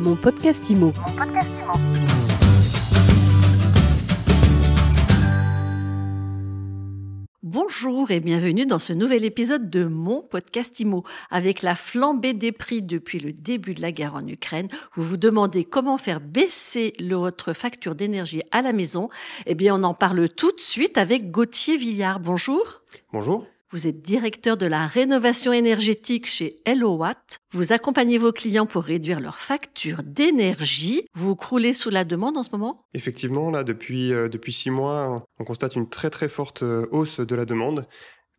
Mon podcast IMO. Bonjour et bienvenue dans ce nouvel épisode de mon podcast IMO. Avec la flambée des prix depuis le début de la guerre en Ukraine, vous vous demandez comment faire baisser votre facture d'énergie à la maison. Eh bien, on en parle tout de suite avec Gauthier Villard. Bonjour. Bonjour. Vous êtes directeur de la rénovation énergétique chez HelloWatt. Vous accompagnez vos clients pour réduire leurs factures d'énergie. Vous croulez sous la demande en ce moment? Effectivement, là, depuis, euh, depuis six mois, on constate une très très forte euh, hausse de la demande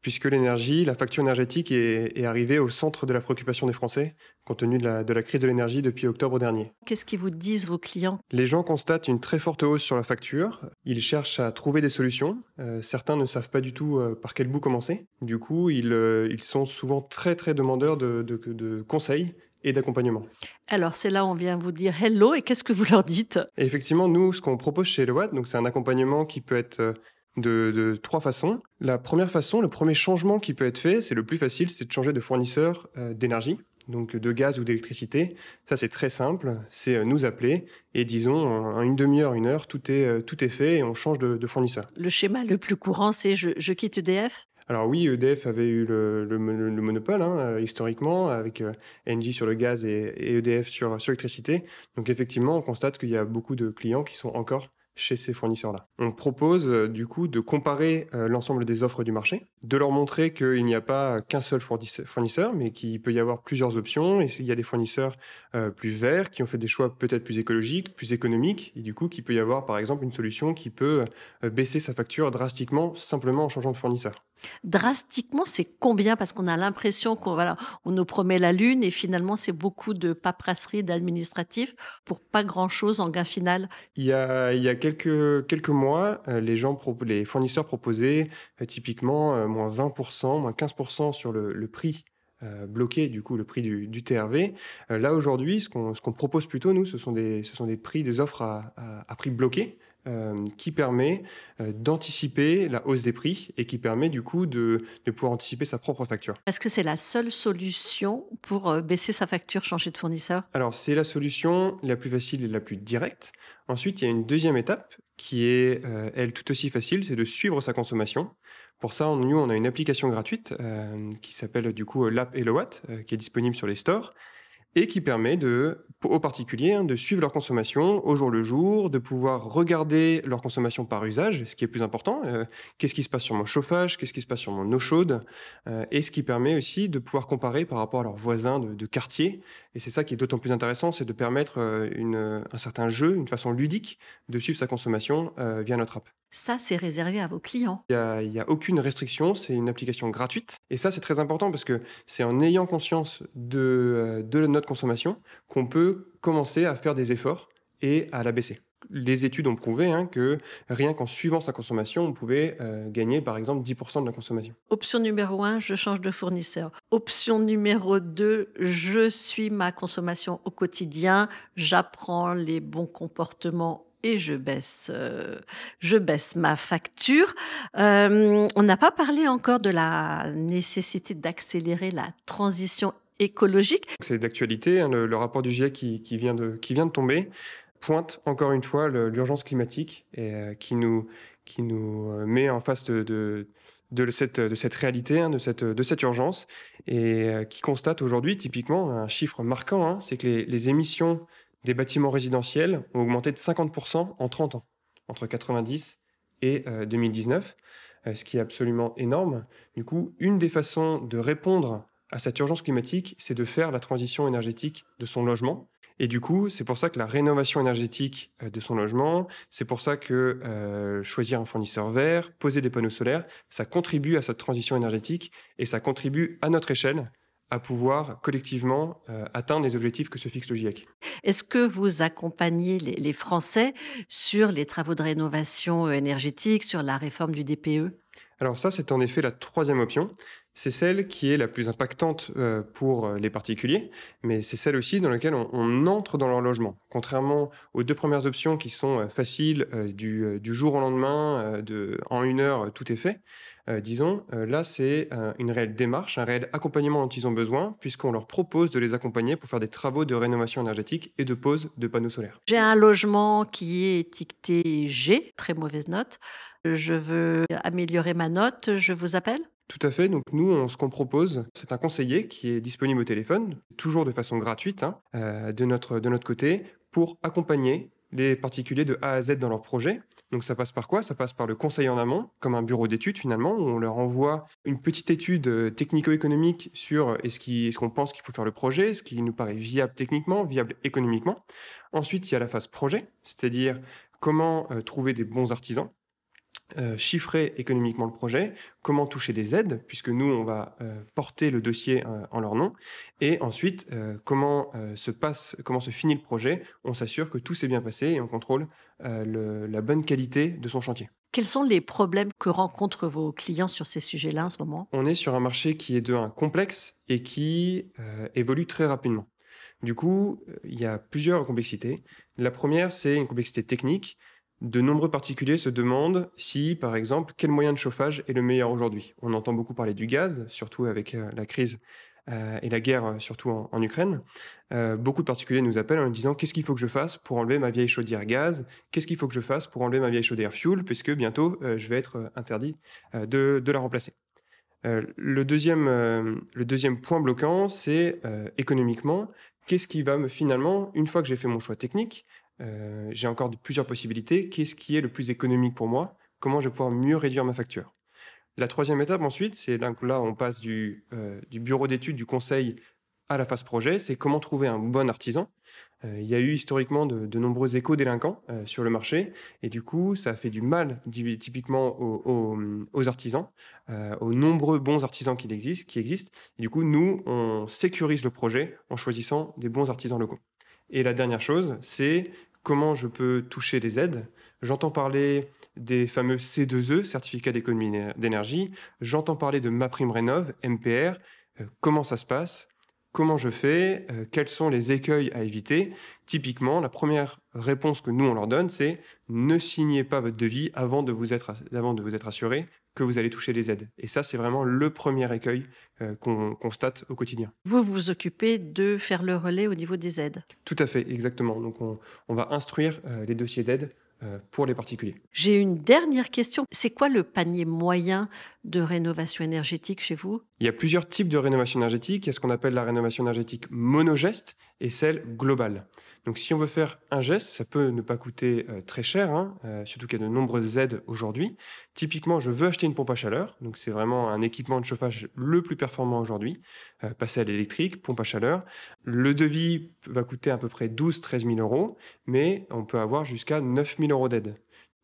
puisque l'énergie, la facture énergétique est, arrivée au centre de la préoccupation des Français, compte tenu de la, crise de l'énergie depuis octobre dernier. Qu'est-ce qu'ils vous disent, vos clients? Les gens constatent une très forte hausse sur la facture. Ils cherchent à trouver des solutions. Euh, certains ne savent pas du tout euh, par quel bout commencer. Du coup, ils, euh, ils sont souvent très très demandeurs de, de, conseils et d'accompagnement. Alors c'est là où on vient vous dire hello et qu'est-ce que vous leur dites? Effectivement, nous, ce qu'on propose chez Eloat, donc c'est un accompagnement qui peut être de, trois façons. La première façon, le premier changement qui peut être fait, c'est le plus facile, c'est de changer de fournisseur euh, d'énergie, donc de gaz ou d'électricité. Ça, c'est très simple, c'est euh, nous appeler et disons en une demi-heure, une heure, tout est, euh, tout est fait et on change de, fournisseur. Le schéma le plus courant, c'est je, quitte EDF alors oui, EDF avait eu le, monopole hein, historiquement avec Engie sur le gaz et, EDF sur, sur l'électricité. Donc effectivement, on constate qu'il y a beaucoup de clients qui sont encore chez ces fournisseurs-là. On propose euh, du coup de comparer euh, l'ensemble des offres du marché, de leur montrer qu'il n'y a pas qu'un seul fournisseur, mais qu'il peut y avoir plusieurs options. Et il y a des fournisseurs euh, plus verts qui ont fait des choix peut-être plus écologiques, plus économiques, et du coup qu'il peut y avoir par exemple une solution qui peut baisser sa facture drastiquement simplement en changeant de fournisseur. Drastiquement, c'est combien? Parce qu'on a l'impression qu'on voilà, on nous promet la lune et finalement c'est beaucoup de paperasserie, d'administratif pour pas grand-chose en gain final. Il y a, il y a quelques, quelques mois, euh, les, gens, les fournisseurs proposaient euh, typiquement euh, moins 20%, moins 15% sur le, prix bloqué, du coup, le prix du, TRV. là, aujourd'hui, ce qu'on propose plutôt, nous, ce sont des, ce sont des prix, des offres à, à prix bloqué, euh, qui permet euh, d'anticiper la hausse des prix et qui permet du coup de, pouvoir anticiper sa propre facture. Est-ce que c'est la seule solution pour euh, baisser sa facture, changer de fournisseur? Alors c'est la solution la plus facile et la plus directe. Ensuite, il y a une deuxième étape qui est, elle, tout aussi facile, c'est de suivre sa consommation. Pour ça, nous, on a une application gratuite qui s'appelle du coup l'app Elowatt, qui est disponible sur les stores et qui permet de, aux particuliers hein, de suivre leur consommation au jour le jour, de pouvoir regarder leur consommation par usage, ce qui est plus important. Euh, qu'est-ce qui se passe sur mon chauffage, qu'est-ce qui se passe sur mon eau chaude, euh, et ce qui permet aussi de pouvoir comparer par rapport à leurs voisins de, quartier. Et c'est ça qui est d'autant plus intéressant, c'est de permettre euh, une, un certain jeu, une façon ludique de suivre sa consommation via notre app. Ça, c'est réservé à vos clients. Il n'y a, aucune restriction, c'est une application gratuite. Et ça, c'est très important parce que c'est en ayant conscience de, de notre consommation qu'on peut commencer à faire des efforts et à la baisser. Les études ont prouvé hein, que rien qu'en suivant sa consommation, on pouvait euh, gagner par exemple 10% de la consommation. Option numéro 1, je change de fournisseur. Option numéro 2, je suis ma consommation au quotidien, j'apprends les bons comportements et je baisse, euh, je baisse ma facture. Euh, on n'a pas parlé encore de la nécessité d'accélérer la transition écologique. C'est d'actualité. Hein, le, rapport du GIEC qui, vient de, qui vient de tomber pointe encore une fois l'urgence climatique et euh, qui nous, met en face de, cette, réalité, hein, de, cette, urgence, et qui constate aujourd'hui typiquement un chiffre marquant, hein, c'est que les émissions des bâtiments résidentiels ont augmenté de 50% en 30 ans, entre 90 et 2019, euh, euh, ce qui est absolument énorme. Du coup, une des façons de répondre à cette urgence climatique, c'est de faire la transition énergétique de son logement. Et du coup, c'est pour ça que la rénovation énergétique euh, de son logement, c'est pour ça que choisir un fournisseur vert, poser des panneaux solaires, ça contribue à cette transition énergétique et ça contribue à notre échelle à pouvoir collectivement euh, atteindre les objectifs que se fixe le GIEC. Est-ce que vous accompagnez les, Français sur les travaux de rénovation euh, énergétique, sur la réforme du DPE Alors ça, c'est en effet la troisième option. C'est celle qui est la plus impactante euh, pour les particuliers, mais c'est celle aussi dans laquelle on, entre dans leur logement. Contrairement aux deux premières options qui sont faciles, du, du, jour au lendemain, de, en une heure, tout est fait. Disons, là, c'est une réelle démarche, un réel accompagnement dont ils ont besoin, puisqu'on leur propose de les accompagner pour faire des travaux de rénovation énergétique et de pose de panneaux solaires. J'ai un logement qui est étiqueté G, très mauvaise note. Je veux améliorer ma note, je vous appelle? Tout à fait. Donc nous, on, ce qu'on propose, c'est un conseiller qui est disponible au téléphone, toujours de façon gratuite, hein, de, notre, de notre côté, pour accompagner les particuliers de A à Z dans leur projet. Donc ça passe par quoi? Ça passe par le conseil en amont, comme un bureau d'études finalement, où on leur envoie une petite étude euh, technico-économique sur est-ce qu'on pense qu'il faut faire le projet, ce qui nous paraît viable techniquement, viable économiquement? Ensuite, il y a la phase projet, c'est-à-dire comment euh, trouver des bons artisans. Euh, chiffrer économiquement le projet, comment toucher des aides, puisque nous, on va euh, porter le dossier euh, en leur nom, et ensuite, comment, se passe, comment se finit le projet, on s'assure que tout s'est bien passé et on contrôle la bonne qualité de son chantier. Quels sont les problèmes que rencontrent vos clients sur ces sujets-là en ce moment? On est sur un marché qui est de un complexe et qui évolue très rapidement. Du coup, il y a plusieurs complexités. La première, c'est une complexité technique de nombreux particuliers se demandent si, par exemple, quel moyen de chauffage est le meilleur aujourd'hui. On entend beaucoup parler du gaz, surtout avec euh, la crise euh, et la guerre, euh, surtout en, Ukraine. beaucoup de particuliers nous appellent en disant qu'est-ce qu'il faut que je fasse pour enlever ma vieille chaudière gaz? Qu'est-ce qu'il faut que je fasse pour enlever ma vieille chaudière fuel? Puisque bientôt, je vais être interdit de, la remplacer. le, deuxième, le deuxième point bloquant, c'est économiquement, qu'est-ce qui va me finalement, une fois que j'ai fait mon choix technique, euh, j'ai encore plusieurs possibilités. Qu'est-ce qui est le plus économique pour moi? Comment je vais pouvoir mieux réduire ma facture? La troisième étape ensuite, c'est là, là on passe du, euh, du bureau d'études, du conseil à la phase projet, c'est comment trouver un bon artisan. Euh, il y a eu historiquement de, nombreux éco-délinquants sur le marché, et du coup, ça fait du mal typiquement aux, artisans, aux nombreux bons artisans qui existent, du coup, nous, on sécurise le projet en choisissant des bons artisans locaux. Et la dernière chose, c'est comment je peux toucher des aides. J'entends parler des fameux C2E, certificats d'économie d'énergie. J'entends parler de ma prime rénov, MPR. Euh, comment ça se passe? Comment je fais euh, Quels sont les écueils à éviter Typiquement, la première réponse que nous on leur donne, c'est ne signez pas votre devis avant de vous être, avant de vous être assuré que vous allez toucher les aides. Et ça, c'est vraiment le premier écueil euh, qu'on constate au quotidien. Vous vous occupez de faire le relais au niveau des aides Tout à fait, exactement. Donc on, va instruire euh, les dossiers d'aide pour les particuliers. J'ai une dernière question. C'est quoi le panier moyen de rénovation énergétique chez vous? Il y a plusieurs types de rénovation énergétique. Il y a ce qu'on appelle la rénovation énergétique monogeste et celle globale. Donc si on veut faire un geste, ça peut ne pas coûter euh, très cher, hein, euh, surtout qu'il y a de nombreuses aides aujourd'hui. Typiquement, je veux acheter une pompe à chaleur, donc c'est vraiment un équipement de chauffage le plus performant aujourd'hui, passer à l'électrique, pompe à chaleur. Le devis va coûter à peu près 12-13 000 euros, mais on peut avoir jusqu'à 9 000 euros d'aide.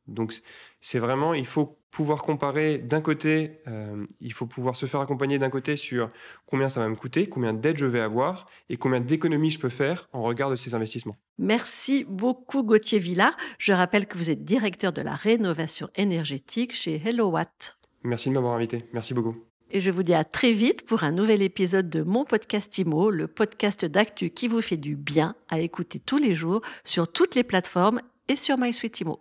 Donc c'est vraiment, il faut pouvoir comparer d'un côté, euh, il faut pouvoir se faire accompagner d'un côté sur combien ça va me coûter, combien d'aide je vais avoir et combien d'économies je peux faire en regard de ces investissements. Merci beaucoup Gauthier Villard. Je rappelle que vous êtes directeur de la rénovation énergétique chez HelloWatt. Merci de m'avoir invité. Merci beaucoup. Et je vous dis à très vite pour un nouvel épisode de mon podcast IMO, le podcast d'actu qui vous fait du bien à écouter tous les jours sur toutes les plateformes et sur MySuite Imo.